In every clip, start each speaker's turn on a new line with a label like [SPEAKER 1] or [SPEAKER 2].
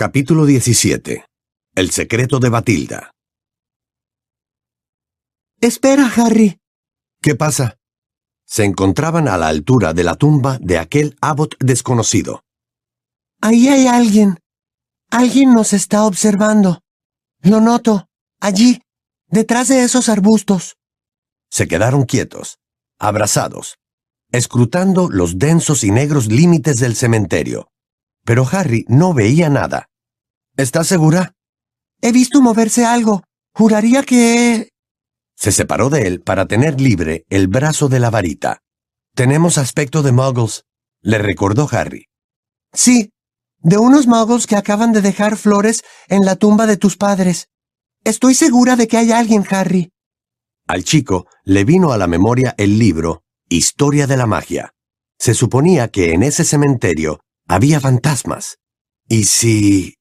[SPEAKER 1] Capítulo 17. El secreto de Batilda.
[SPEAKER 2] Espera, Harry.
[SPEAKER 1] ¿Qué pasa? Se encontraban a la altura de la tumba de aquel abbot desconocido.
[SPEAKER 2] Ahí hay alguien. Alguien nos está observando. Lo noto. Allí, detrás de esos arbustos.
[SPEAKER 1] Se quedaron quietos, abrazados, escrutando los densos y negros límites del cementerio. Pero Harry no veía nada. ¿Estás segura?
[SPEAKER 2] He visto moverse algo. Juraría que...
[SPEAKER 1] Se separó de él para tener libre el brazo de la varita. Tenemos aspecto de muggles, le recordó Harry.
[SPEAKER 2] Sí, de unos muggles que acaban de dejar flores en la tumba de tus padres. Estoy segura de que hay alguien, Harry.
[SPEAKER 1] Al chico le vino a la memoria el libro Historia de la Magia. Se suponía que en ese cementerio había fantasmas. ¿Y si...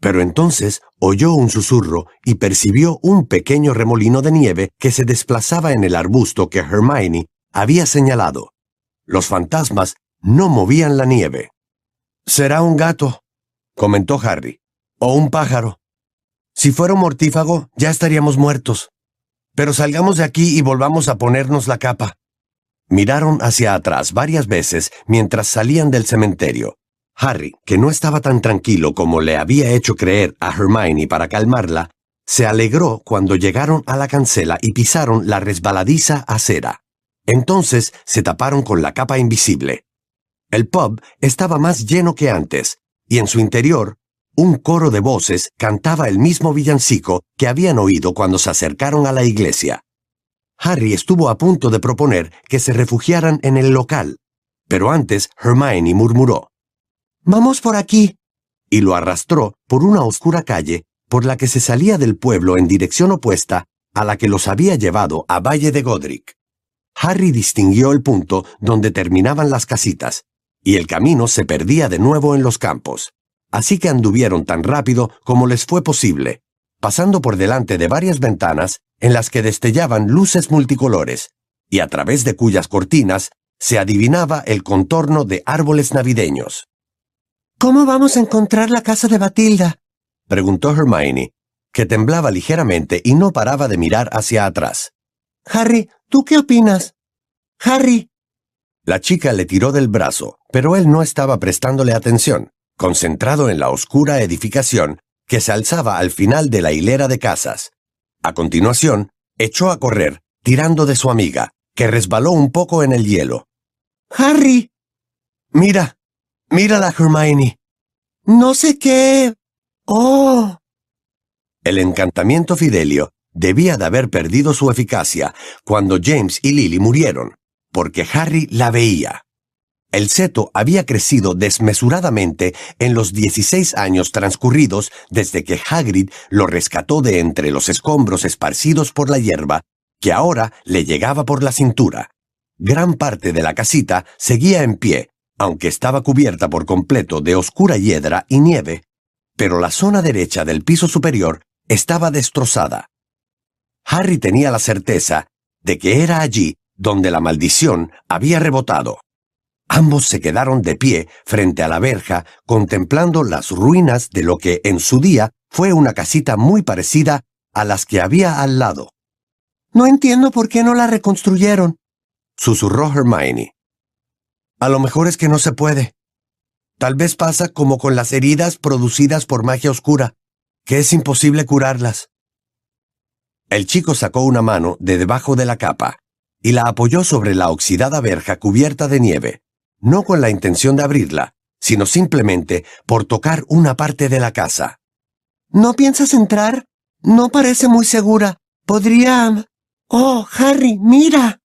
[SPEAKER 1] Pero entonces oyó un susurro y percibió un pequeño remolino de nieve que se desplazaba en el arbusto que Hermione había señalado. Los fantasmas no movían la nieve. Será un gato, comentó Harry, o un pájaro. Si fuera un mortífago, ya estaríamos muertos. Pero salgamos de aquí y volvamos a ponernos la capa. Miraron hacia atrás varias veces mientras salían del cementerio, Harry, que no estaba tan tranquilo como le había hecho creer a Hermione para calmarla, se alegró cuando llegaron a la cancela y pisaron la resbaladiza acera. Entonces se taparon con la capa invisible. El pub estaba más lleno que antes, y en su interior, un coro de voces cantaba el mismo villancico que habían oído cuando se acercaron a la iglesia. Harry estuvo a punto de proponer que se refugiaran en el local, pero antes Hermione murmuró.
[SPEAKER 2] Vamos por aquí.
[SPEAKER 1] Y lo arrastró por una oscura calle por la que se salía del pueblo en dirección opuesta a la que los había llevado a Valle de Godric. Harry distinguió el punto donde terminaban las casitas, y el camino se perdía de nuevo en los campos. Así que anduvieron tan rápido como les fue posible, pasando por delante de varias ventanas en las que destellaban luces multicolores, y a través de cuyas cortinas se adivinaba el contorno de árboles navideños.
[SPEAKER 2] ¿Cómo vamos a encontrar la casa de Batilda?
[SPEAKER 1] preguntó Hermione, que temblaba ligeramente y no paraba de mirar hacia atrás.
[SPEAKER 2] Harry, ¿tú qué opinas? Harry.
[SPEAKER 1] La chica le tiró del brazo, pero él no estaba prestándole atención, concentrado en la oscura edificación que se alzaba al final de la hilera de casas. A continuación, echó a correr, tirando de su amiga, que resbaló un poco en el hielo.
[SPEAKER 2] Harry.
[SPEAKER 1] Mira, Mírala, Hermione.
[SPEAKER 2] No sé qué. Oh.
[SPEAKER 1] El encantamiento Fidelio debía de haber perdido su eficacia cuando James y Lily murieron, porque Harry la veía. El seto había crecido desmesuradamente en los 16 años transcurridos desde que Hagrid lo rescató de entre los escombros esparcidos por la hierba, que ahora le llegaba por la cintura. Gran parte de la casita seguía en pie, aunque estaba cubierta por completo de oscura hiedra y nieve, pero la zona derecha del piso superior estaba destrozada. Harry tenía la certeza de que era allí donde la maldición había rebotado. Ambos se quedaron de pie frente a la verja contemplando las ruinas de lo que en su día fue una casita muy parecida a las que había al lado.
[SPEAKER 2] No entiendo por qué no la reconstruyeron,
[SPEAKER 1] susurró Hermione. A lo mejor es que no se puede. Tal vez pasa como con las heridas producidas por magia oscura, que es imposible curarlas. El chico sacó una mano de debajo de la capa y la apoyó sobre la oxidada verja cubierta de nieve, no con la intención de abrirla, sino simplemente por tocar una parte de la casa.
[SPEAKER 2] ¿No piensas entrar? No parece muy segura. Podría... Oh, Harry, mira.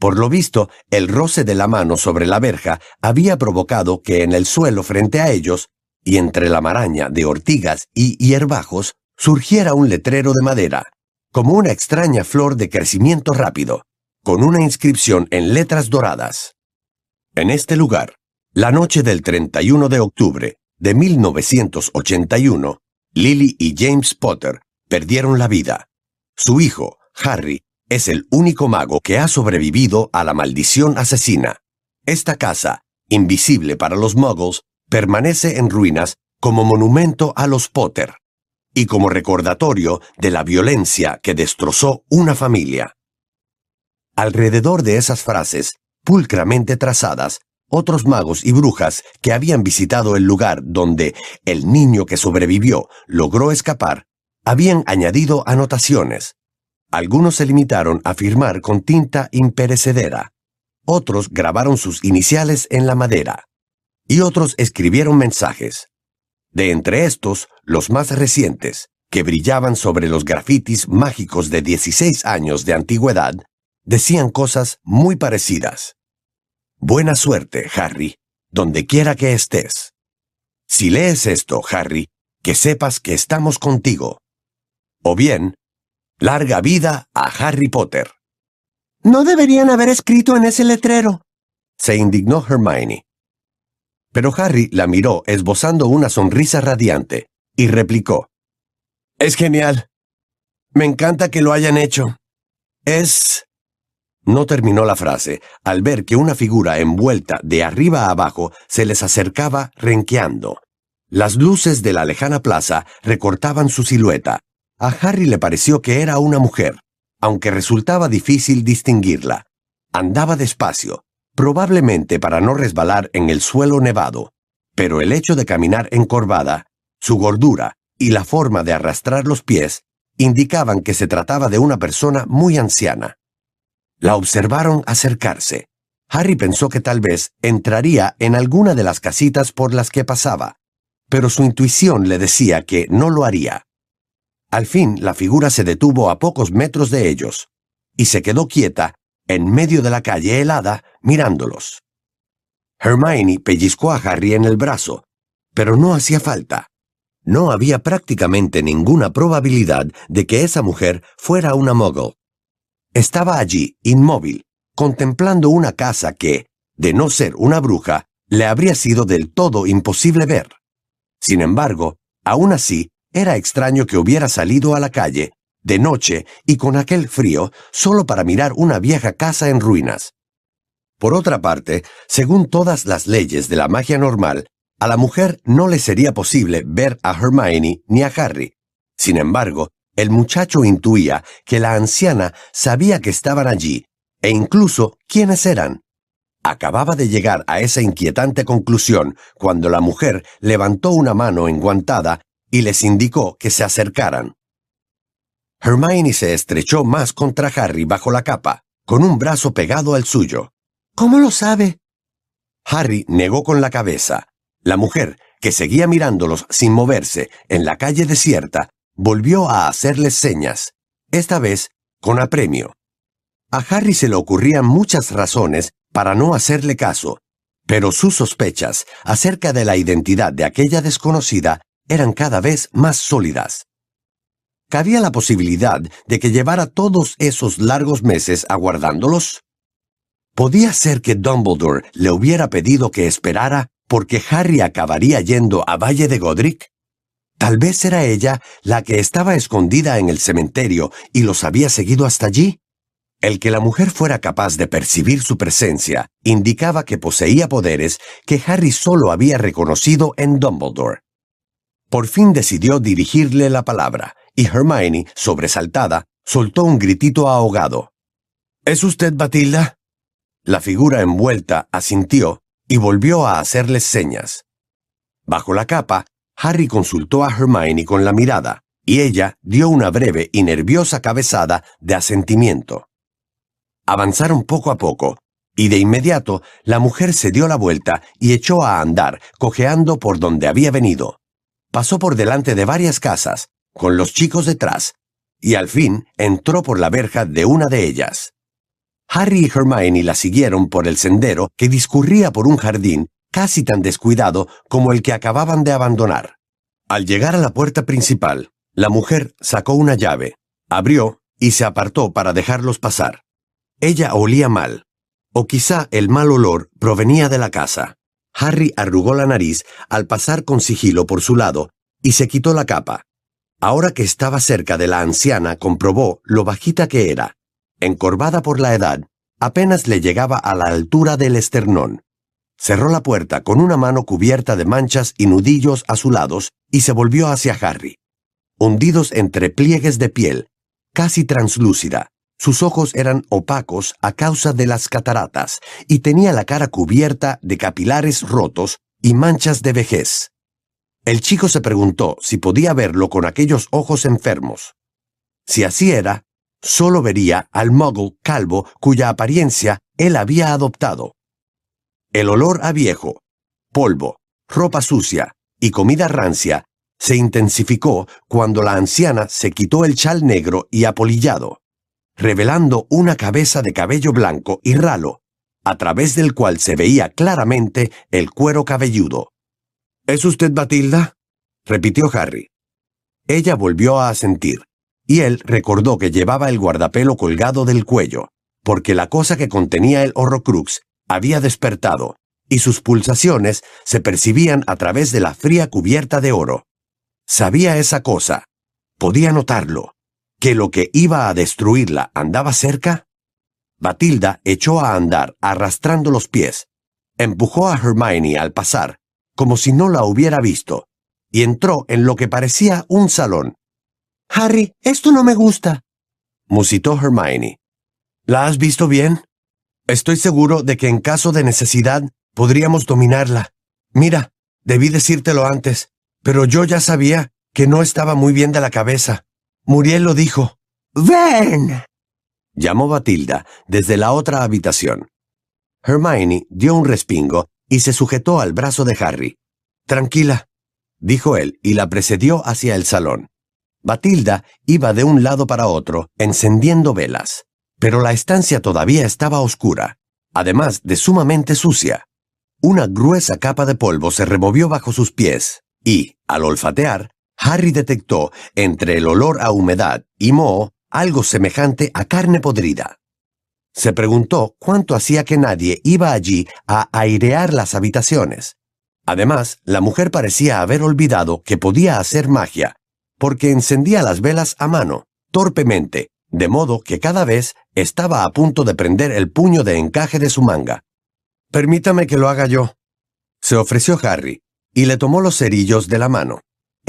[SPEAKER 1] Por lo visto, el roce de la mano sobre la verja había provocado que en el suelo frente a ellos, y entre la maraña de ortigas y hierbajos, surgiera un letrero de madera, como una extraña flor de crecimiento rápido, con una inscripción en letras doradas. En este lugar, la noche del 31 de octubre de 1981, Lily y James Potter perdieron la vida. Su hijo, Harry, es el único mago que ha sobrevivido a la maldición asesina. Esta casa, invisible para los muggles, permanece en ruinas como monumento a los Potter y como recordatorio de la violencia que destrozó una familia. Alrededor de esas frases, pulcramente trazadas, otros magos y brujas que habían visitado el lugar donde el niño que sobrevivió logró escapar, habían añadido anotaciones. Algunos se limitaron a firmar con tinta imperecedera, otros grabaron sus iniciales en la madera, y otros escribieron mensajes. De entre estos, los más recientes, que brillaban sobre los grafitis mágicos de 16 años de antigüedad, decían cosas muy parecidas. Buena suerte, Harry, donde quiera que estés. Si lees esto, Harry, que sepas que estamos contigo. O bien, larga vida a Harry Potter.
[SPEAKER 2] No deberían haber escrito en ese letrero,
[SPEAKER 1] se indignó Hermione. Pero Harry la miró esbozando una sonrisa radiante y replicó. Es genial. Me encanta que lo hayan hecho. Es... No terminó la frase al ver que una figura envuelta de arriba a abajo se les acercaba renqueando. Las luces de la lejana plaza recortaban su silueta. A Harry le pareció que era una mujer, aunque resultaba difícil distinguirla. Andaba despacio, probablemente para no resbalar en el suelo nevado, pero el hecho de caminar encorvada, su gordura y la forma de arrastrar los pies indicaban que se trataba de una persona muy anciana. La observaron acercarse. Harry pensó que tal vez entraría en alguna de las casitas por las que pasaba, pero su intuición le decía que no lo haría. Al fin la figura se detuvo a pocos metros de ellos, y se quedó quieta en medio de la calle helada, mirándolos. Hermione pellizcó a Harry en el brazo, pero no hacía falta. No había prácticamente ninguna probabilidad de que esa mujer fuera una muggle. Estaba allí, inmóvil, contemplando una casa que, de no ser una bruja, le habría sido del todo imposible ver. Sin embargo, aún así, era extraño que hubiera salido a la calle de noche y con aquel frío solo para mirar una vieja casa en ruinas. Por otra parte, según todas las leyes de la magia normal, a la mujer no le sería posible ver a Hermione ni a Harry. Sin embargo, el muchacho intuía que la anciana sabía que estaban allí, e incluso quiénes eran. Acababa de llegar a esa inquietante conclusión cuando la mujer levantó una mano enguantada y les indicó que se acercaran. Hermione se estrechó más contra Harry bajo la capa, con un brazo pegado al suyo.
[SPEAKER 2] ¿Cómo lo sabe?
[SPEAKER 1] Harry negó con la cabeza. La mujer, que seguía mirándolos sin moverse en la calle desierta, volvió a hacerles señas, esta vez con apremio. A Harry se le ocurrían muchas razones para no hacerle caso, pero sus sospechas acerca de la identidad de aquella desconocida eran cada vez más sólidas. ¿Cabía la posibilidad de que llevara todos esos largos meses aguardándolos? ¿Podía ser que Dumbledore le hubiera pedido que esperara porque Harry acabaría yendo a Valle de Godric? Tal vez era ella la que estaba escondida en el cementerio y los había seguido hasta allí. El que la mujer fuera capaz de percibir su presencia indicaba que poseía poderes que Harry solo había reconocido en Dumbledore. Por fin decidió dirigirle la palabra, y Hermione, sobresaltada, soltó un gritito ahogado. ¿Es usted Batilda? La figura envuelta asintió y volvió a hacerles señas. Bajo la capa, Harry consultó a Hermione con la mirada, y ella dio una breve y nerviosa cabezada de asentimiento. Avanzaron poco a poco, y de inmediato la mujer se dio la vuelta y echó a andar, cojeando por donde había venido. Pasó por delante de varias casas, con los chicos detrás, y al fin entró por la verja de una de ellas. Harry y Hermione la siguieron por el sendero que discurría por un jardín casi tan descuidado como el que acababan de abandonar. Al llegar a la puerta principal, la mujer sacó una llave, abrió y se apartó para dejarlos pasar. Ella olía mal, o quizá el mal olor provenía de la casa. Harry arrugó la nariz al pasar con sigilo por su lado y se quitó la capa. Ahora que estaba cerca de la anciana, comprobó lo bajita que era. Encorvada por la edad, apenas le llegaba a la altura del esternón. cerró la puerta con una mano cubierta de manchas y nudillos azulados y se volvió hacia Harry. Hundidos entre pliegues de piel, casi translúcida, sus ojos eran opacos a causa de las cataratas y tenía la cara cubierta de capilares rotos y manchas de vejez. El chico se preguntó si podía verlo con aquellos ojos enfermos. Si así era, solo vería al muggle calvo cuya apariencia él había adoptado. El olor a viejo, polvo, ropa sucia y comida rancia se intensificó cuando la anciana se quitó el chal negro y apolillado revelando una cabeza de cabello blanco y ralo, a través del cual se veía claramente el cuero cabelludo. ¿Es usted Batilda? repitió Harry. Ella volvió a asentir, y él recordó que llevaba el guardapelo colgado del cuello, porque la cosa que contenía el horrocrux había despertado, y sus pulsaciones se percibían a través de la fría cubierta de oro. Sabía esa cosa. Podía notarlo que lo que iba a destruirla andaba cerca? Batilda echó a andar arrastrando los pies, empujó a Hermione al pasar, como si no la hubiera visto, y entró en lo que parecía un salón.
[SPEAKER 2] Harry, esto no me gusta,
[SPEAKER 1] musitó Hermione. ¿La has visto bien? Estoy seguro de que en caso de necesidad podríamos dominarla. Mira, debí decírtelo antes, pero yo ya sabía que no estaba muy bien de la cabeza. Muriel lo dijo.
[SPEAKER 2] ¡Ven!
[SPEAKER 1] llamó Batilda desde la otra habitación. Hermione dio un respingo y se sujetó al brazo de Harry. Tranquila, dijo él y la precedió hacia el salón. Batilda iba de un lado para otro, encendiendo velas, pero la estancia todavía estaba oscura, además de sumamente sucia. Una gruesa capa de polvo se removió bajo sus pies, y, al olfatear, Harry detectó entre el olor a humedad y moho algo semejante a carne podrida. Se preguntó cuánto hacía que nadie iba allí a airear las habitaciones. Además, la mujer parecía haber olvidado que podía hacer magia, porque encendía las velas a mano, torpemente, de modo que cada vez estaba a punto de prender el puño de encaje de su manga. Permítame que lo haga yo. Se ofreció Harry, y le tomó los cerillos de la mano.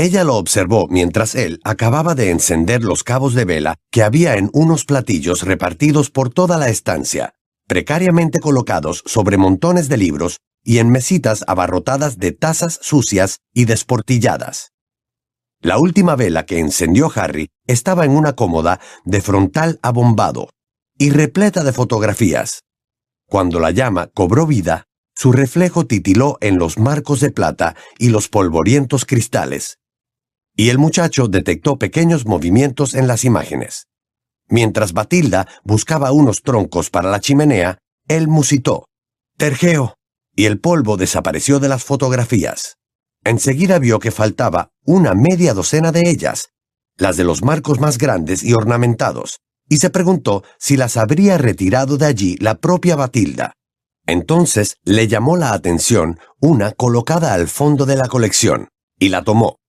[SPEAKER 1] Ella lo observó mientras él acababa de encender los cabos de vela que había en unos platillos repartidos por toda la estancia, precariamente colocados sobre montones de libros y en mesitas abarrotadas de tazas sucias y desportilladas. La última vela que encendió Harry estaba en una cómoda de frontal abombado y repleta de fotografías. Cuando la llama cobró vida, su reflejo titiló en los marcos de plata y los polvorientos cristales, y el muchacho detectó pequeños movimientos en las imágenes. Mientras Batilda buscaba unos troncos para la chimenea, él musitó. Tergeo. Y el polvo desapareció de las fotografías. Enseguida vio que faltaba una media docena de ellas, las de los marcos más grandes y ornamentados, y se preguntó si las habría retirado de allí la propia Batilda. Entonces le llamó la atención una colocada al fondo de la colección, y la tomó.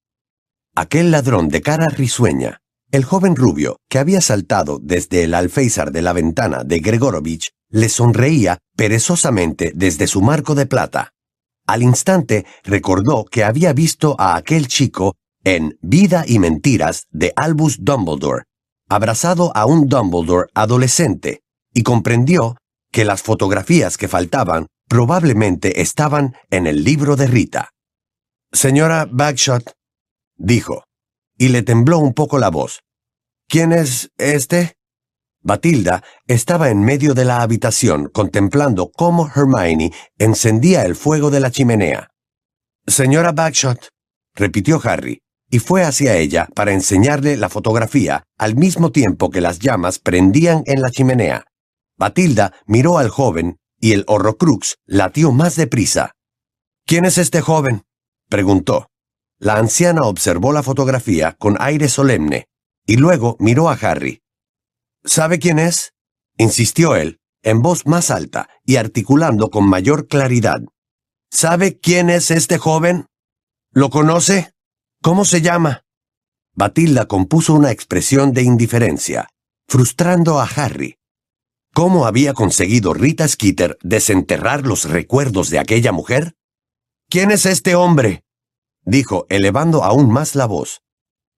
[SPEAKER 1] Aquel ladrón de cara risueña, el joven rubio que había saltado desde el alféizar de la ventana de Gregorovich, le sonreía perezosamente desde su marco de plata. Al instante recordó que había visto a aquel chico en Vida y Mentiras de Albus Dumbledore, abrazado a un Dumbledore adolescente, y comprendió que las fotografías que faltaban probablemente estaban en el libro de Rita. Señora Bagshot, dijo, y le tembló un poco la voz. ¿Quién es este? Batilda estaba en medio de la habitación contemplando cómo Hermione encendía el fuego de la chimenea. Señora Bagshot, repitió Harry, y fue hacia ella para enseñarle la fotografía al mismo tiempo que las llamas prendían en la chimenea. Batilda miró al joven y el horrocrux latió más deprisa. ¿Quién es este joven? preguntó. La anciana observó la fotografía con aire solemne y luego miró a Harry. ¿Sabe quién es? insistió él, en voz más alta y articulando con mayor claridad. ¿Sabe quién es este joven? ¿Lo conoce? ¿Cómo se llama? Batilda compuso una expresión de indiferencia, frustrando a Harry. ¿Cómo había conseguido Rita Skeeter desenterrar los recuerdos de aquella mujer? ¿Quién es este hombre? Dijo, elevando aún más la voz.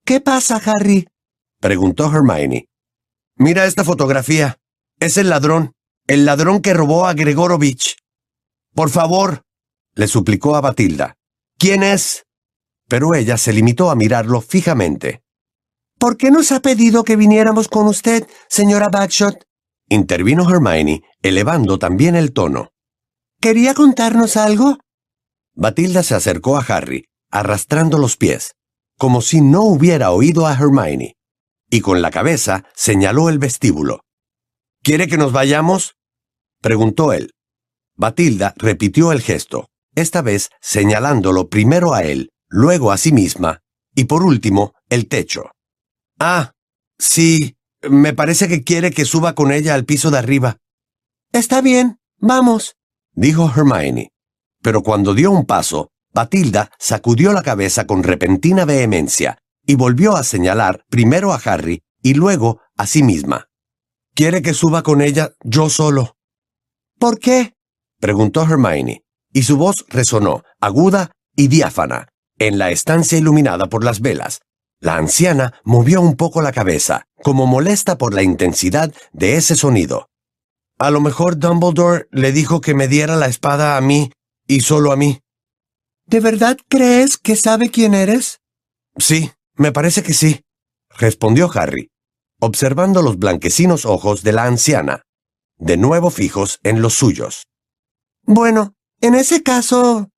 [SPEAKER 2] ¿Qué pasa, Harry?
[SPEAKER 1] preguntó Hermione. Mira esta fotografía. Es el ladrón, el ladrón que robó a Gregorovich. Por favor, le suplicó a Batilda. ¿Quién es? Pero ella se limitó a mirarlo fijamente.
[SPEAKER 2] ¿Por qué nos ha pedido que viniéramos con usted, señora Bagshot?
[SPEAKER 1] intervino Hermione, elevando también el tono.
[SPEAKER 2] ¿Quería contarnos algo?
[SPEAKER 1] Batilda se acercó a Harry, arrastrando los pies, como si no hubiera oído a Hermione, y con la cabeza señaló el vestíbulo. ¿Quiere que nos vayamos? preguntó él. Batilda repitió el gesto, esta vez señalándolo primero a él, luego a sí misma, y por último, el techo. Ah, sí, me parece que quiere que suba con ella al piso de arriba.
[SPEAKER 2] Está bien, vamos,
[SPEAKER 1] dijo Hermione. Pero cuando dio un paso, Batilda sacudió la cabeza con repentina vehemencia y volvió a señalar primero a Harry y luego a sí misma. Quiere que suba con ella yo solo.
[SPEAKER 2] ¿Por qué?
[SPEAKER 1] preguntó Hermione, y su voz resonó, aguda y diáfana, en la estancia iluminada por las velas. La anciana movió un poco la cabeza, como molesta por la intensidad de ese sonido. A lo mejor Dumbledore le dijo que me diera la espada a mí y solo a mí.
[SPEAKER 2] ¿De verdad crees que sabe quién eres?
[SPEAKER 1] Sí, me parece que sí, respondió Harry, observando los blanquecinos ojos de la anciana, de nuevo fijos en los suyos.
[SPEAKER 2] Bueno, en ese caso...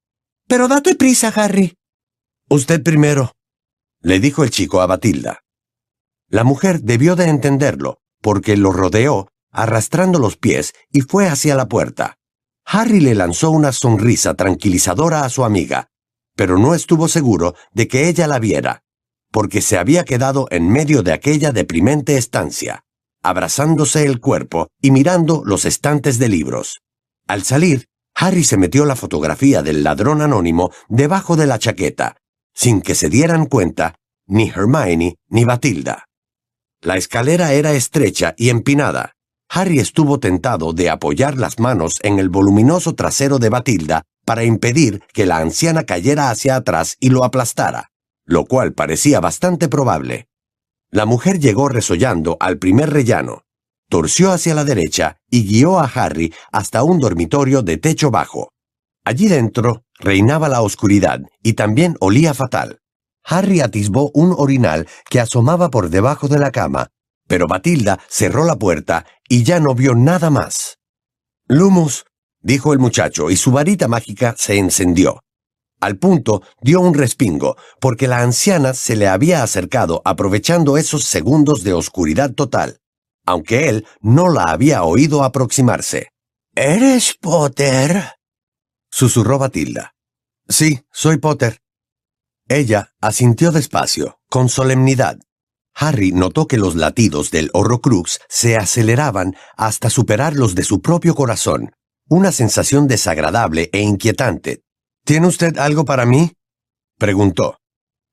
[SPEAKER 2] Pero date prisa, Harry.
[SPEAKER 1] Usted primero, le dijo el chico a Batilda. La mujer debió de entenderlo, porque lo rodeó, arrastrando los pies, y fue hacia la puerta. Harry le lanzó una sonrisa tranquilizadora a su amiga, pero no estuvo seguro de que ella la viera, porque se había quedado en medio de aquella deprimente estancia, abrazándose el cuerpo y mirando los estantes de libros. Al salir, Harry se metió la fotografía del ladrón anónimo debajo de la chaqueta, sin que se dieran cuenta ni Hermione ni Batilda. La escalera era estrecha y empinada, Harry estuvo tentado de apoyar las manos en el voluminoso trasero de Batilda para impedir que la anciana cayera hacia atrás y lo aplastara, lo cual parecía bastante probable. La mujer llegó resollando al primer rellano, torció hacia la derecha y guió a Harry hasta un dormitorio de techo bajo. Allí dentro reinaba la oscuridad y también olía fatal. Harry atisbó un orinal que asomaba por debajo de la cama pero Batilda cerró la puerta y ya no vio nada más. Lumos, dijo el muchacho, y su varita mágica se encendió. Al punto dio un respingo, porque la anciana se le había acercado aprovechando esos segundos de oscuridad total, aunque él no la había oído aproximarse.
[SPEAKER 2] ¿Eres Potter?
[SPEAKER 1] susurró Batilda. Sí, soy Potter. Ella asintió despacio, con solemnidad. Harry notó que los latidos del Horrocrux se aceleraban hasta superar los de su propio corazón, una sensación desagradable e inquietante. ¿Tiene usted algo para mí? preguntó.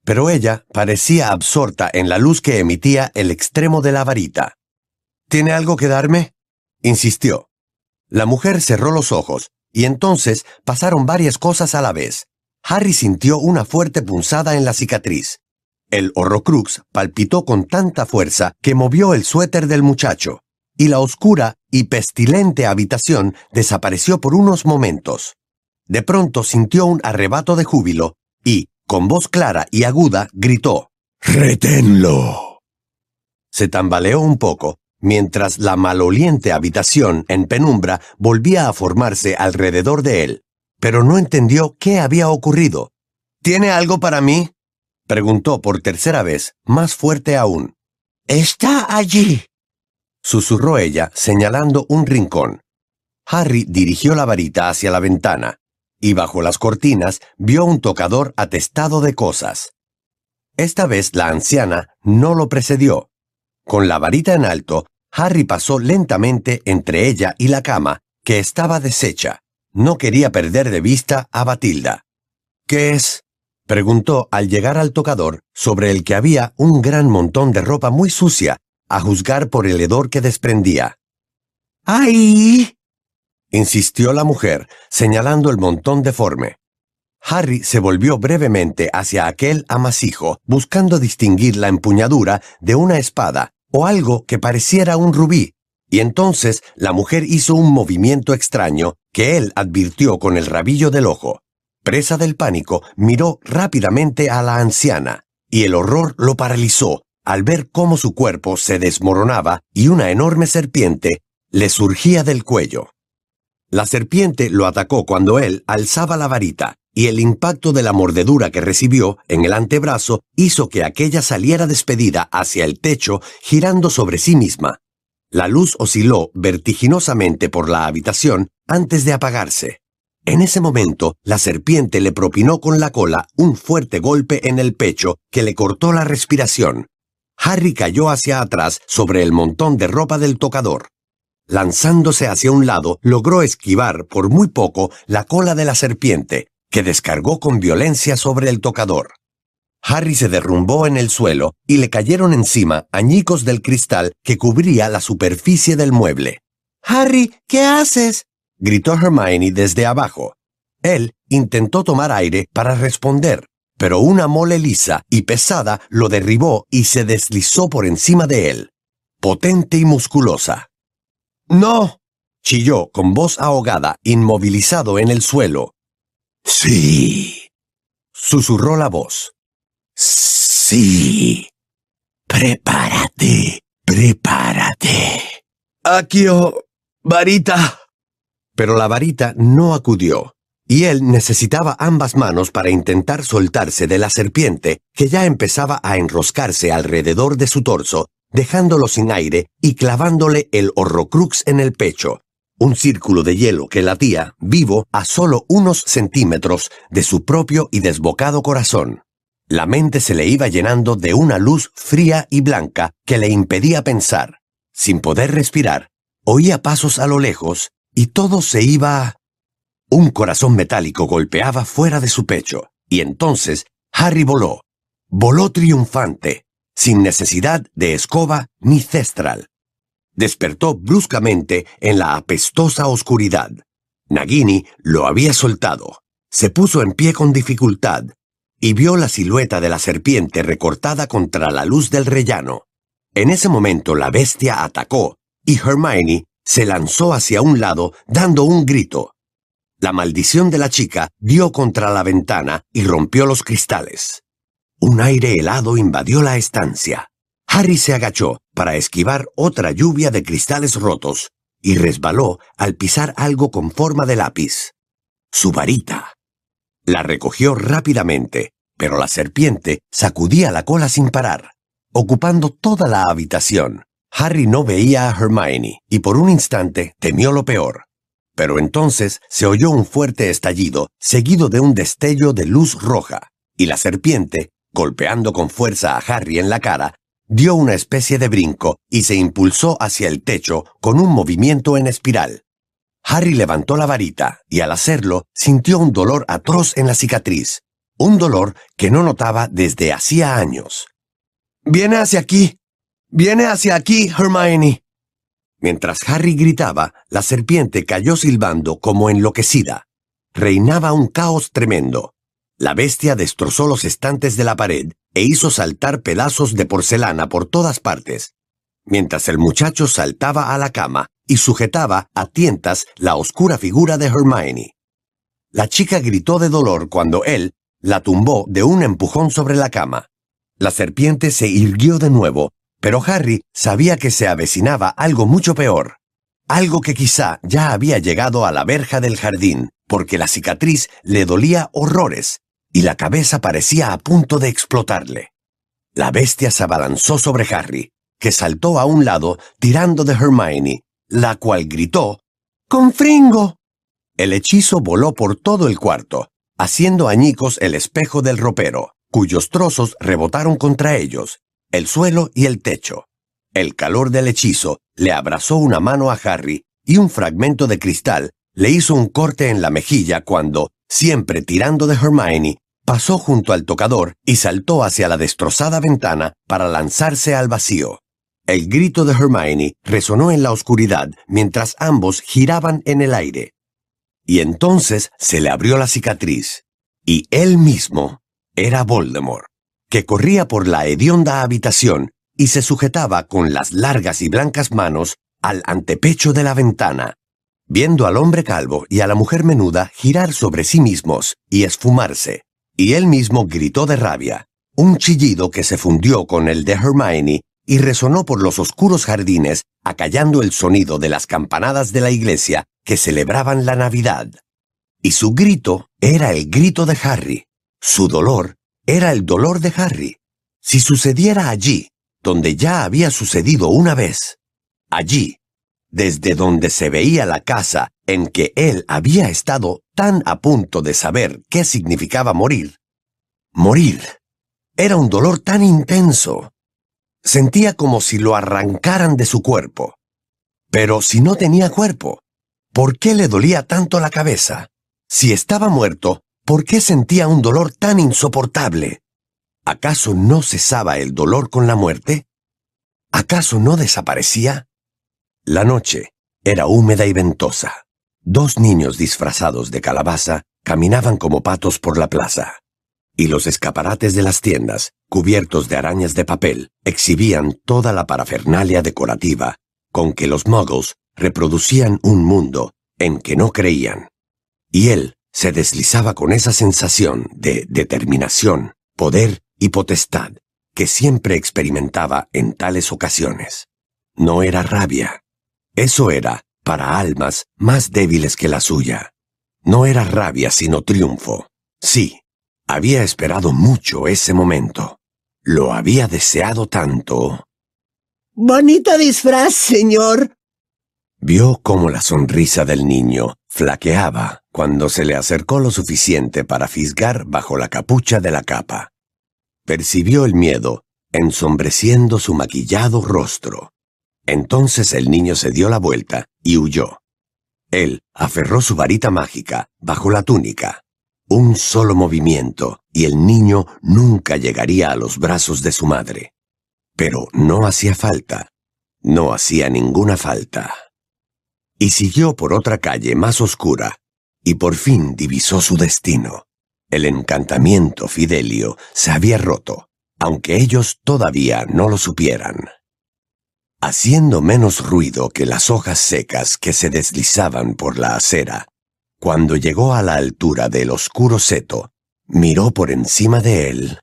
[SPEAKER 1] Pero ella parecía absorta en la luz que emitía el extremo de la varita. ¿Tiene algo que darme? insistió. La mujer cerró los ojos, y entonces pasaron varias cosas a la vez. Harry sintió una fuerte punzada en la cicatriz. El horrocrux palpitó con tanta fuerza que movió el suéter del muchacho, y la oscura y pestilente habitación desapareció por unos momentos. De pronto sintió un arrebato de júbilo y, con voz clara y aguda, gritó ¡Reténlo! Se tambaleó un poco, mientras la maloliente habitación en penumbra volvía a formarse alrededor de él, pero no entendió qué había ocurrido. ¿Tiene algo para mí? Preguntó por tercera vez, más fuerte aún.
[SPEAKER 2] Está allí.
[SPEAKER 1] Susurró ella, señalando un rincón. Harry dirigió la varita hacia la ventana, y bajo las cortinas vio un tocador atestado de cosas. Esta vez la anciana no lo precedió. Con la varita en alto, Harry pasó lentamente entre ella y la cama, que estaba deshecha. No quería perder de vista a Batilda. ¿Qué es? Preguntó al llegar al tocador, sobre el que había un gran montón de ropa muy sucia, a juzgar por el hedor que desprendía.
[SPEAKER 2] ¡Ahí!
[SPEAKER 1] insistió la mujer, señalando el montón deforme. Harry se volvió brevemente hacia aquel amasijo, buscando distinguir la empuñadura de una espada o algo que pareciera un rubí, y entonces la mujer hizo un movimiento extraño que él advirtió con el rabillo del ojo. Presa del pánico, miró rápidamente a la anciana, y el horror lo paralizó al ver cómo su cuerpo se desmoronaba y una enorme serpiente le surgía del cuello. La serpiente lo atacó cuando él alzaba la varita, y el impacto de la mordedura que recibió en el antebrazo hizo que aquella saliera despedida hacia el techo girando sobre sí misma. La luz osciló vertiginosamente por la habitación antes de apagarse. En ese momento, la serpiente le propinó con la cola un fuerte golpe en el pecho que le cortó la respiración. Harry cayó hacia atrás sobre el montón de ropa del tocador. Lanzándose hacia un lado, logró esquivar por muy poco la cola de la serpiente, que descargó con violencia sobre el tocador. Harry se derrumbó en el suelo y le cayeron encima añicos del cristal que cubría la superficie del mueble.
[SPEAKER 2] Harry, ¿qué haces?
[SPEAKER 1] Gritó Hermione desde abajo. Él intentó tomar aire para responder, pero una mole lisa y pesada lo derribó y se deslizó por encima de él, potente y musculosa.
[SPEAKER 2] No,
[SPEAKER 1] chilló con voz ahogada, inmovilizado en el suelo.
[SPEAKER 2] Sí,
[SPEAKER 1] susurró la voz.
[SPEAKER 2] Sí. Prepárate, prepárate.
[SPEAKER 1] Aquio, varita. Pero la varita no acudió, y él necesitaba ambas manos para intentar soltarse de la serpiente que ya empezaba a enroscarse alrededor de su torso, dejándolo sin aire y clavándole el horrocrux en el pecho, un círculo de hielo que latía, vivo, a solo unos centímetros de su propio y desbocado corazón. La mente se le iba llenando de una luz fría y blanca que le impedía pensar. Sin poder respirar, oía pasos a lo lejos y todo se iba... Un corazón metálico golpeaba fuera de su pecho, y entonces Harry voló. Voló triunfante, sin necesidad de escoba ni cestral. Despertó bruscamente en la apestosa oscuridad. Nagini lo había soltado. Se puso en pie con dificultad y vio la silueta de la serpiente recortada contra la luz del rellano. En ese momento la bestia atacó y Hermione se lanzó hacia un lado dando un grito. La maldición de la chica dio contra la ventana y rompió los cristales. Un aire helado invadió la estancia. Harry se agachó para esquivar otra lluvia de cristales rotos y resbaló al pisar algo con forma de lápiz. Su varita. La recogió rápidamente, pero la serpiente sacudía la cola sin parar, ocupando toda la habitación. Harry no veía a Hermione y por un instante temió lo peor. Pero entonces se oyó un fuerte estallido, seguido de un destello de luz roja, y la serpiente, golpeando con fuerza a Harry en la cara, dio una especie de brinco y se impulsó hacia el techo con un movimiento en espiral. Harry levantó la varita y al hacerlo sintió un dolor atroz en la cicatriz, un dolor que no notaba desde hacía años. Viene hacia aquí, Viene hacia aquí, Hermione. Mientras Harry gritaba, la serpiente cayó silbando como enloquecida. Reinaba un caos tremendo. La bestia destrozó los estantes de la pared e hizo saltar pedazos de porcelana por todas partes, mientras el muchacho saltaba a la cama y sujetaba a tientas la oscura figura de Hermione. La chica gritó de dolor cuando él la tumbó de un empujón sobre la cama. La serpiente se irguió de nuevo pero Harry sabía que se avecinaba algo mucho peor, algo que quizá ya había llegado a la verja del jardín, porque la cicatriz le dolía horrores y la cabeza parecía a punto de explotarle. La bestia se abalanzó sobre Harry, que saltó a un lado tirando de Hermione, la cual gritó ¡Confringo! El hechizo voló por todo el cuarto, haciendo añicos el espejo del ropero, cuyos trozos rebotaron contra ellos, el suelo y el techo. El calor del hechizo le abrazó una mano a Harry y un fragmento de cristal le hizo un corte en la mejilla cuando, siempre tirando de Hermione, pasó junto al tocador y saltó hacia la destrozada ventana para lanzarse al vacío. El grito de Hermione resonó en la oscuridad mientras ambos giraban en el aire. Y entonces se le abrió la cicatriz, y él mismo era Voldemort, que corría por la hedionda habitación y se sujetaba con las largas y blancas manos al antepecho de la ventana, viendo al hombre calvo y a la mujer menuda girar sobre sí mismos y esfumarse, y él mismo gritó de rabia, un chillido que se fundió con el de Hermione y resonó por los oscuros jardines, acallando el sonido de las campanadas de la iglesia que celebraban la Navidad. Y su grito era el grito de Harry. Su dolor era el dolor de Harry. Si sucediera allí, donde ya había sucedido una vez, allí, desde donde se veía la casa en que él había estado tan a punto de saber qué significaba morir. Morir. Era un dolor tan intenso. Sentía como si lo arrancaran de su cuerpo. Pero si no tenía cuerpo, ¿por qué le dolía tanto la cabeza? Si estaba muerto, ¿por qué sentía un dolor tan insoportable? ¿Acaso no cesaba el dolor con la muerte? ¿Acaso no desaparecía? La noche era húmeda y ventosa. Dos niños disfrazados de calabaza caminaban como patos por la plaza y los escaparates de las tiendas, cubiertos de arañas de papel, exhibían toda la parafernalia decorativa con que los muggles reproducían un mundo en que no creían. Y él se deslizaba con esa sensación de determinación, poder y potestad que siempre experimentaba en tales ocasiones. No era rabia. Eso era para almas más débiles que la suya. No era rabia sino triunfo. Sí, había esperado mucho ese momento. Lo había deseado tanto.
[SPEAKER 2] Bonito disfraz, señor.
[SPEAKER 1] Vio cómo la sonrisa del niño flaqueaba cuando se le acercó lo suficiente para fisgar bajo la capucha de la capa. Percibió el miedo, ensombreciendo su maquillado rostro. Entonces el niño se dio la vuelta y huyó. Él aferró su varita mágica bajo la túnica. Un solo movimiento y el niño nunca llegaría a los brazos de su madre. Pero no hacía falta. No hacía ninguna falta. Y siguió por otra calle más oscura, y por fin divisó su destino. El encantamiento Fidelio se había roto, aunque ellos todavía no lo supieran. Haciendo menos ruido que las hojas secas que se deslizaban por la acera, cuando llegó a la altura del oscuro seto, miró por encima de él.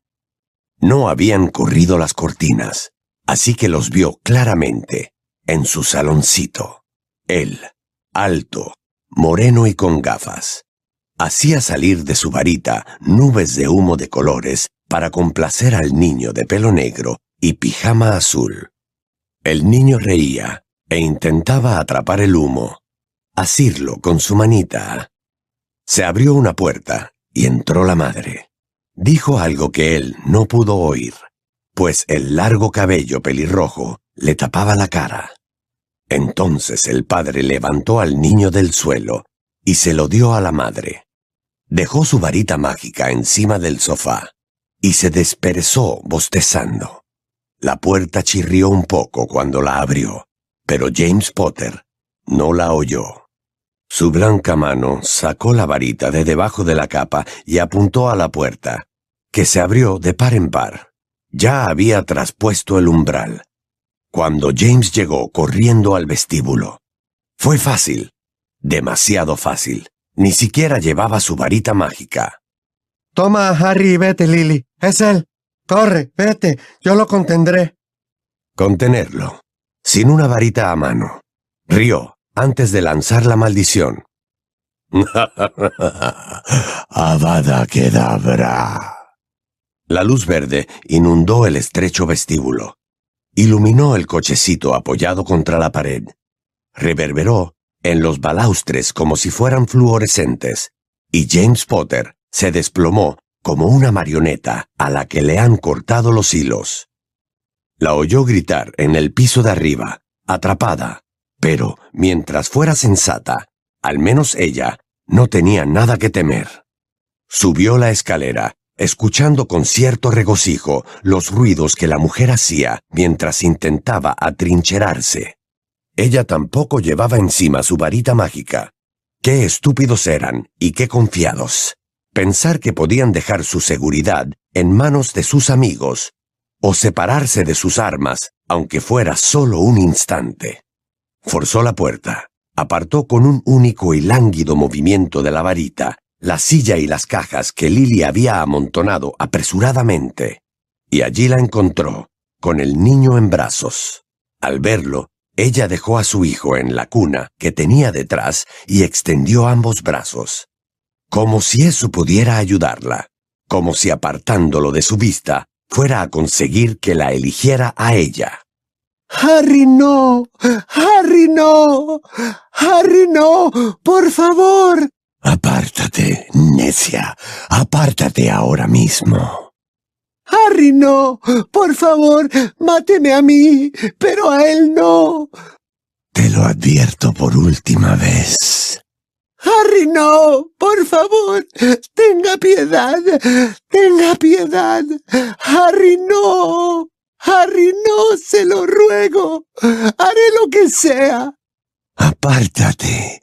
[SPEAKER 1] No habían corrido las cortinas, así que los vio claramente, en su saloncito. Él, alto, moreno y con gafas, hacía salir de su varita nubes de humo de colores para complacer al niño de pelo negro y pijama azul. El niño reía e intentaba atrapar el humo, asirlo con su manita. Se abrió una puerta y entró la madre. Dijo algo que él no pudo oír, pues el largo cabello pelirrojo le tapaba la cara. Entonces el padre levantó al niño del suelo y se lo dio a la madre. Dejó su varita mágica encima del sofá y se desperezó bostezando. La puerta chirrió un poco cuando la abrió, pero James Potter no la oyó. Su blanca mano sacó la varita de debajo de la capa y apuntó a la puerta, que se abrió de par en par. Ya había traspuesto el umbral. Cuando James llegó corriendo al vestíbulo. Fue fácil, demasiado fácil. Ni siquiera llevaba su varita mágica.
[SPEAKER 2] Toma, Harry, vete, Lily. Es él. Corre, vete. Yo lo contendré.
[SPEAKER 1] Contenerlo. Sin una varita a mano. Rió antes de lanzar la maldición. Avada Kedavra. La luz verde inundó el estrecho vestíbulo. Iluminó el cochecito apoyado contra la pared. Reverberó en los balaustres como si fueran fluorescentes, y James Potter se desplomó como una marioneta a la que le han cortado los hilos. La oyó gritar en el piso de arriba, atrapada, pero, mientras fuera sensata, al menos ella no tenía nada que temer. Subió la escalera escuchando con cierto regocijo los ruidos que la mujer hacía mientras intentaba atrincherarse. Ella tampoco llevaba encima su varita mágica. Qué estúpidos eran y qué confiados. Pensar que podían dejar su seguridad en manos de sus amigos o separarse de sus armas, aunque fuera solo un instante. Forzó la puerta, apartó con un único y lánguido movimiento de la varita la silla y las cajas que Lily había amontonado apresuradamente, y allí la encontró, con el niño en brazos. Al verlo, ella dejó a su hijo en la cuna que tenía detrás y extendió ambos brazos, como si eso pudiera ayudarla, como si apartándolo de su vista fuera a conseguir que la eligiera a ella.
[SPEAKER 2] Harry, no. Harry, no. Harry, no. Por favor.
[SPEAKER 1] Apártate, necia. Apártate ahora mismo.
[SPEAKER 2] Harry, no. Por favor, máteme a mí, pero a él no.
[SPEAKER 1] Te lo advierto por última vez.
[SPEAKER 2] Harry, no. Por favor, tenga piedad. Tenga piedad. Harry, no. Harry, no, se lo ruego. Haré lo que sea.
[SPEAKER 1] Apártate.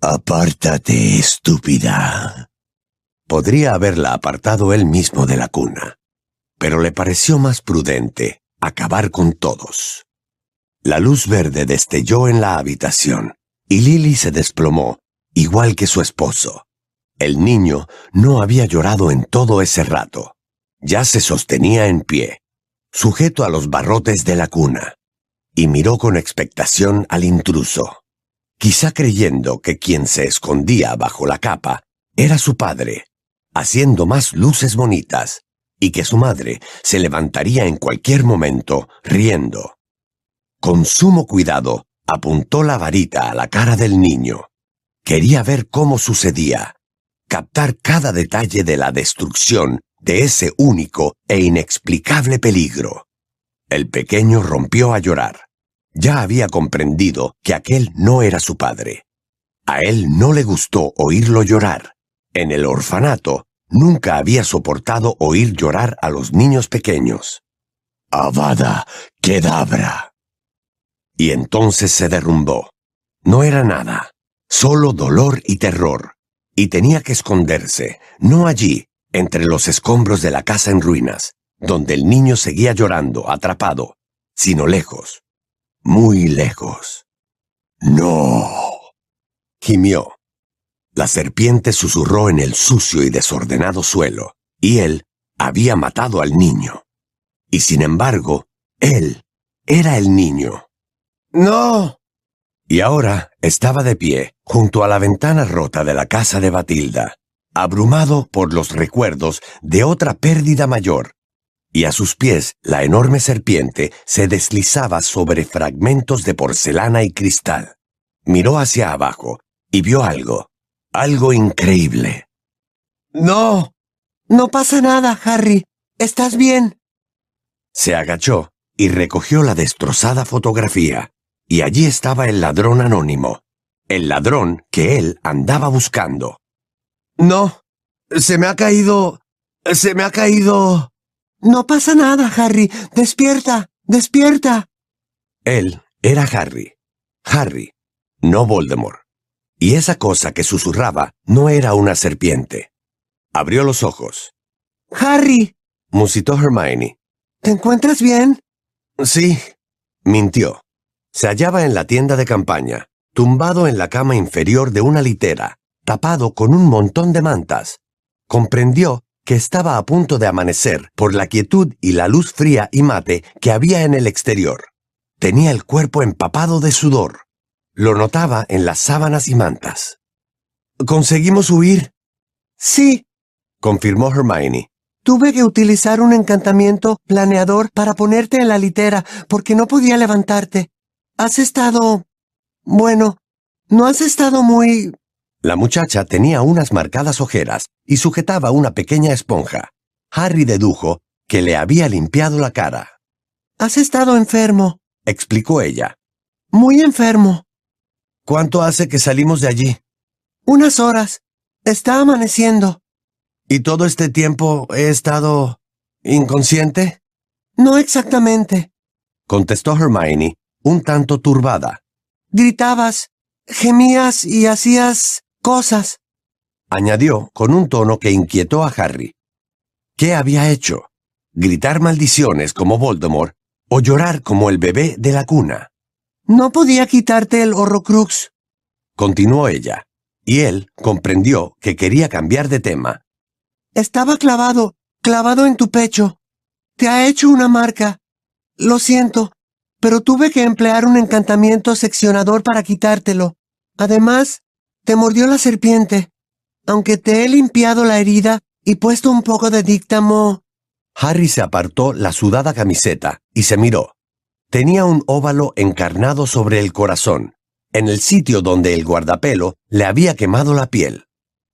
[SPEAKER 1] Apártate, estúpida. Podría haberla apartado él mismo de la cuna, pero le pareció más prudente acabar con todos. La luz verde destelló en la habitación y Lily se desplomó, igual que su esposo. El niño no había llorado en todo ese rato. Ya se sostenía en pie, sujeto a los barrotes de la cuna, y miró con expectación al intruso quizá creyendo que quien se escondía bajo la capa era su padre, haciendo más luces bonitas, y que su madre se levantaría en cualquier momento, riendo. Con sumo cuidado, apuntó la varita a la cara del niño. Quería ver cómo sucedía, captar cada detalle de la destrucción de ese único e inexplicable peligro. El pequeño rompió a llorar. Ya había comprendido que aquel no era su padre. A él no le gustó oírlo llorar. En el orfanato nunca había soportado oír llorar a los niños pequeños. Avada Kedabra. Y entonces se derrumbó. No era nada, solo dolor y terror. Y tenía que esconderse, no allí, entre los escombros de la casa en ruinas, donde el niño seguía llorando, atrapado, sino lejos, muy lejos. No. gimió. La serpiente susurró en el sucio y desordenado suelo, y él había matado al niño. Y sin embargo, él era el niño.
[SPEAKER 2] No.
[SPEAKER 1] Y ahora estaba de pie, junto a la ventana rota de la casa de Batilda, abrumado por los recuerdos de otra pérdida mayor, y a sus pies la enorme serpiente se deslizaba sobre fragmentos de porcelana y cristal. Miró hacia abajo y vio algo, algo increíble.
[SPEAKER 2] No, no pasa nada, Harry. ¿Estás bien?
[SPEAKER 1] Se agachó y recogió la destrozada fotografía, y allí estaba el ladrón anónimo, el ladrón que él andaba buscando.
[SPEAKER 2] No, se me ha caído... se me ha caído... No pasa nada, Harry. Despierta, despierta.
[SPEAKER 1] Él era Harry. Harry, no Voldemort. Y esa cosa que susurraba no era una serpiente. Abrió los ojos.
[SPEAKER 2] Harry,
[SPEAKER 1] musitó Hermione.
[SPEAKER 2] ¿Te encuentras bien?
[SPEAKER 1] Sí, mintió. Se hallaba en la tienda de campaña, tumbado en la cama inferior de una litera, tapado con un montón de mantas. Comprendió que estaba a punto de amanecer por la quietud y la luz fría y mate que había en el exterior. Tenía el cuerpo empapado de sudor. Lo notaba en las sábanas y mantas. ¿Conseguimos huir?
[SPEAKER 2] Sí,
[SPEAKER 1] confirmó Hermione.
[SPEAKER 2] Tuve que utilizar un encantamiento planeador para ponerte en la litera porque no podía levantarte. Has estado... Bueno, no has estado muy...
[SPEAKER 1] La muchacha tenía unas marcadas ojeras y sujetaba una pequeña esponja. Harry dedujo que le había limpiado la cara.
[SPEAKER 2] Has estado enfermo,
[SPEAKER 1] explicó ella.
[SPEAKER 2] Muy enfermo.
[SPEAKER 1] ¿Cuánto hace que salimos de allí?
[SPEAKER 2] Unas horas. Está amaneciendo.
[SPEAKER 1] ¿Y todo este tiempo he estado inconsciente?
[SPEAKER 2] No exactamente,
[SPEAKER 1] contestó Hermione, un tanto turbada.
[SPEAKER 2] Gritabas, gemías y hacías cosas,
[SPEAKER 1] añadió con un tono que inquietó a Harry. ¿Qué había hecho? ¿Gritar maldiciones como Voldemort o llorar como el bebé de la cuna?
[SPEAKER 2] No podía quitarte el horrocrux,
[SPEAKER 1] continuó ella, y él comprendió que quería cambiar de tema.
[SPEAKER 2] Estaba clavado, clavado en tu pecho. Te ha hecho una marca. Lo siento, pero tuve que emplear un encantamiento seccionador para quitártelo. Además, te mordió la serpiente. Aunque te he limpiado la herida y puesto un poco de díctamo.
[SPEAKER 1] Harry se apartó la sudada camiseta y se miró. Tenía un óvalo encarnado sobre el corazón, en el sitio donde el guardapelo le había quemado la piel.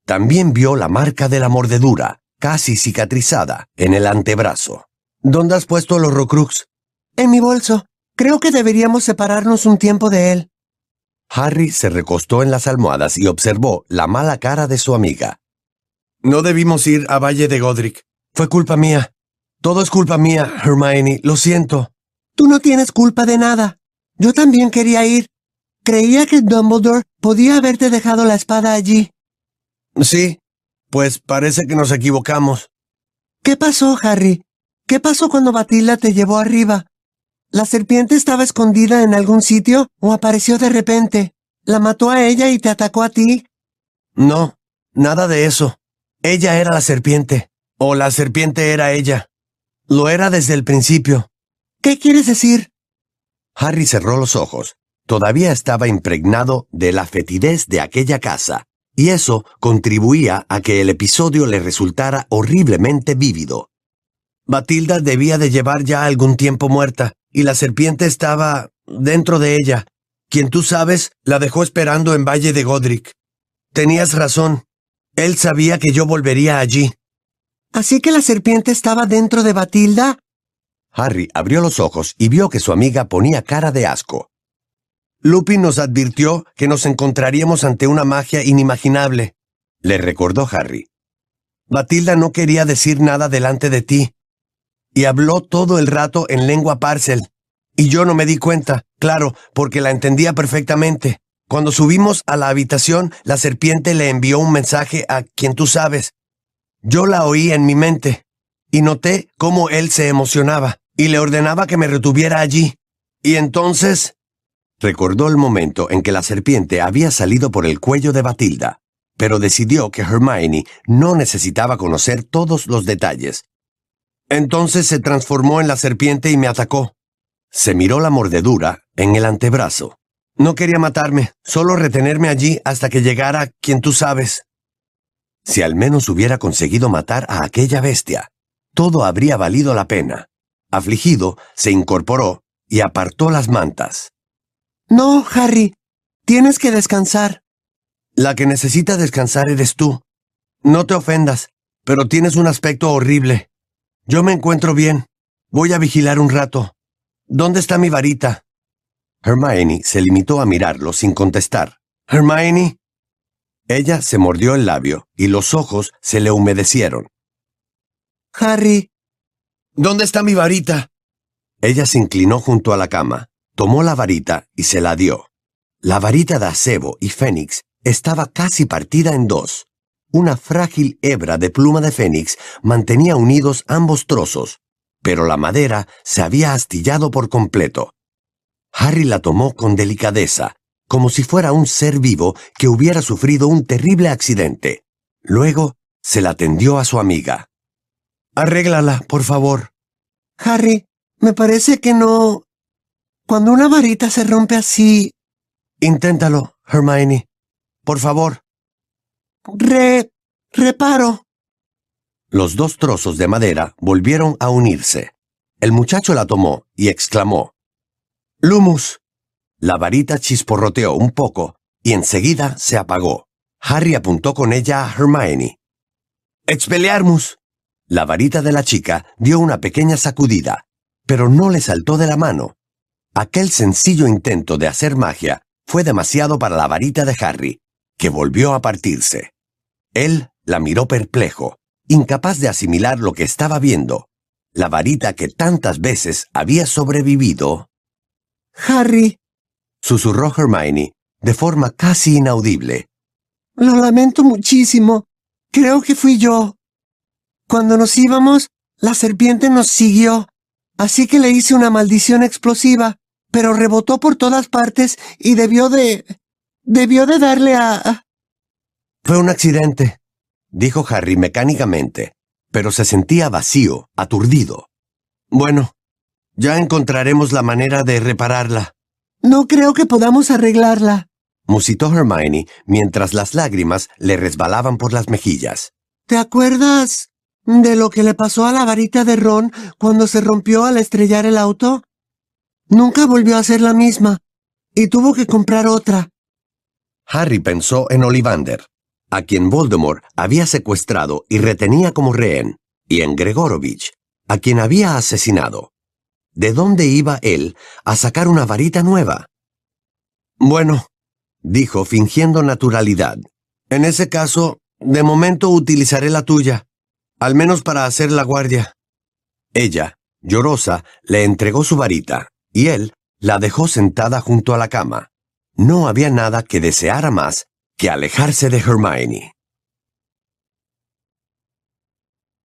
[SPEAKER 1] También vio la marca de la mordedura, casi cicatrizada, en el antebrazo. ¿Dónde has puesto el horrocrux?
[SPEAKER 2] En mi bolso. Creo que deberíamos separarnos un tiempo de él.
[SPEAKER 1] Harry se recostó en las almohadas y observó la mala cara de su amiga. No debimos ir a Valle de Godric. Fue culpa mía. Todo es culpa mía, Hermione. Lo siento.
[SPEAKER 2] Tú no tienes culpa de nada. Yo también quería ir. Creía que Dumbledore podía haberte dejado la espada allí.
[SPEAKER 1] Sí, pues parece que nos equivocamos.
[SPEAKER 2] ¿Qué pasó, Harry? ¿Qué pasó cuando Batilda te llevó arriba? ¿La serpiente estaba escondida en algún sitio o apareció de repente? ¿La mató a ella y te atacó a ti?
[SPEAKER 1] No, nada de eso. Ella era la serpiente, o la serpiente era ella. Lo era desde el principio.
[SPEAKER 2] ¿Qué quieres decir?
[SPEAKER 1] Harry cerró los ojos. Todavía estaba impregnado de la fetidez de aquella casa, y eso contribuía a que el episodio le resultara horriblemente vívido. Batilda debía de llevar ya algún tiempo muerta, y la serpiente estaba dentro de ella. Quien tú sabes la dejó esperando en Valle de Godric. Tenías razón. Él sabía que yo volvería allí.
[SPEAKER 2] ¿Así que la serpiente estaba dentro de Batilda?
[SPEAKER 1] Harry abrió los ojos y vio que su amiga ponía cara de asco. Lupin nos advirtió que nos encontraríamos ante una magia inimaginable, le recordó Harry. Batilda no quería decir nada delante de ti, y habló todo el rato en lengua parcel. Y yo no me di cuenta, claro, porque la entendía perfectamente. Cuando subimos a la habitación, la serpiente le envió un mensaje a quien tú sabes. Yo la oí en mi mente, y noté cómo él se emocionaba, y le ordenaba que me retuviera allí. Y entonces... Recordó el momento en que la serpiente había salido por el cuello de Batilda, pero decidió que Hermione no necesitaba conocer todos los detalles, entonces se transformó en la serpiente y me atacó. Se miró la mordedura en el antebrazo. No quería matarme, solo retenerme allí hasta que llegara quien tú sabes. Si al menos hubiera conseguido matar a aquella bestia, todo habría valido la pena. Afligido, se incorporó y apartó las mantas.
[SPEAKER 2] No, Harry, tienes que descansar.
[SPEAKER 1] La que necesita descansar eres tú. No te ofendas, pero tienes un aspecto horrible. Yo me encuentro bien. Voy a vigilar un rato. ¿Dónde está mi varita? Hermione se limitó a mirarlo sin contestar. Hermione. Ella se mordió el labio y los ojos se le humedecieron.
[SPEAKER 2] Harry.
[SPEAKER 1] ¿Dónde está mi varita? Ella se inclinó junto a la cama, tomó la varita y se la dio. La varita de acebo y fénix estaba casi partida en dos. Una frágil hebra de pluma de fénix mantenía unidos ambos trozos, pero la madera se había astillado por completo. Harry la tomó con delicadeza, como si fuera un ser vivo que hubiera sufrido un terrible accidente. Luego se la tendió a su amiga. Arréglala, por favor.
[SPEAKER 2] Harry, me parece que no... Cuando una varita se rompe así...
[SPEAKER 1] Inténtalo, Hermione. Por favor.
[SPEAKER 2] Re... reparo.
[SPEAKER 1] Los dos trozos de madera volvieron a unirse. El muchacho la tomó y exclamó, Lumus. La varita chisporroteó un poco y enseguida se apagó. Harry apuntó con ella a Hermione. Expelliarmus. La varita de la chica dio una pequeña sacudida, pero no le saltó de la mano. Aquel sencillo intento de hacer magia fue demasiado para la varita de Harry, que volvió a partirse. Él la miró perplejo. incapaz de asimilar lo que estaba viendo. La varita que tantas veces había sobrevivido.
[SPEAKER 2] Harry,
[SPEAKER 1] susurró Hermione, de forma casi inaudible.
[SPEAKER 2] Lo lamento muchísimo. Creo que fui yo. Cuando nos íbamos, la serpiente nos siguió, así que le hice una maldición explosiva, pero rebotó por todas partes y debió de... debió de darle a...
[SPEAKER 1] Fue un accidente, dijo Harry mecánicamente, pero se sentía vacío, aturdido. Bueno, ya encontraremos la manera de repararla.
[SPEAKER 2] No creo que podamos arreglarla,
[SPEAKER 1] musitó Hermione mientras las lágrimas le resbalaban por las mejillas.
[SPEAKER 2] ¿Te acuerdas de lo que le pasó a la varita de Ron cuando se rompió al estrellar el auto? Nunca volvió a ser la misma, y tuvo que comprar otra.
[SPEAKER 1] Harry pensó en Ollivander, a quien Voldemort había secuestrado y retenía como rehén, y en Gregorovich, a quien había asesinado. ¿De dónde iba él a sacar una varita nueva? Bueno, dijo fingiendo naturalidad. En ese caso, de momento utilizaré la tuya, al menos para hacer la guardia. Ella, llorosa, le entregó su varita, y él la dejó sentada junto a la cama. No había nada que deseara más que alejarse de Hermione.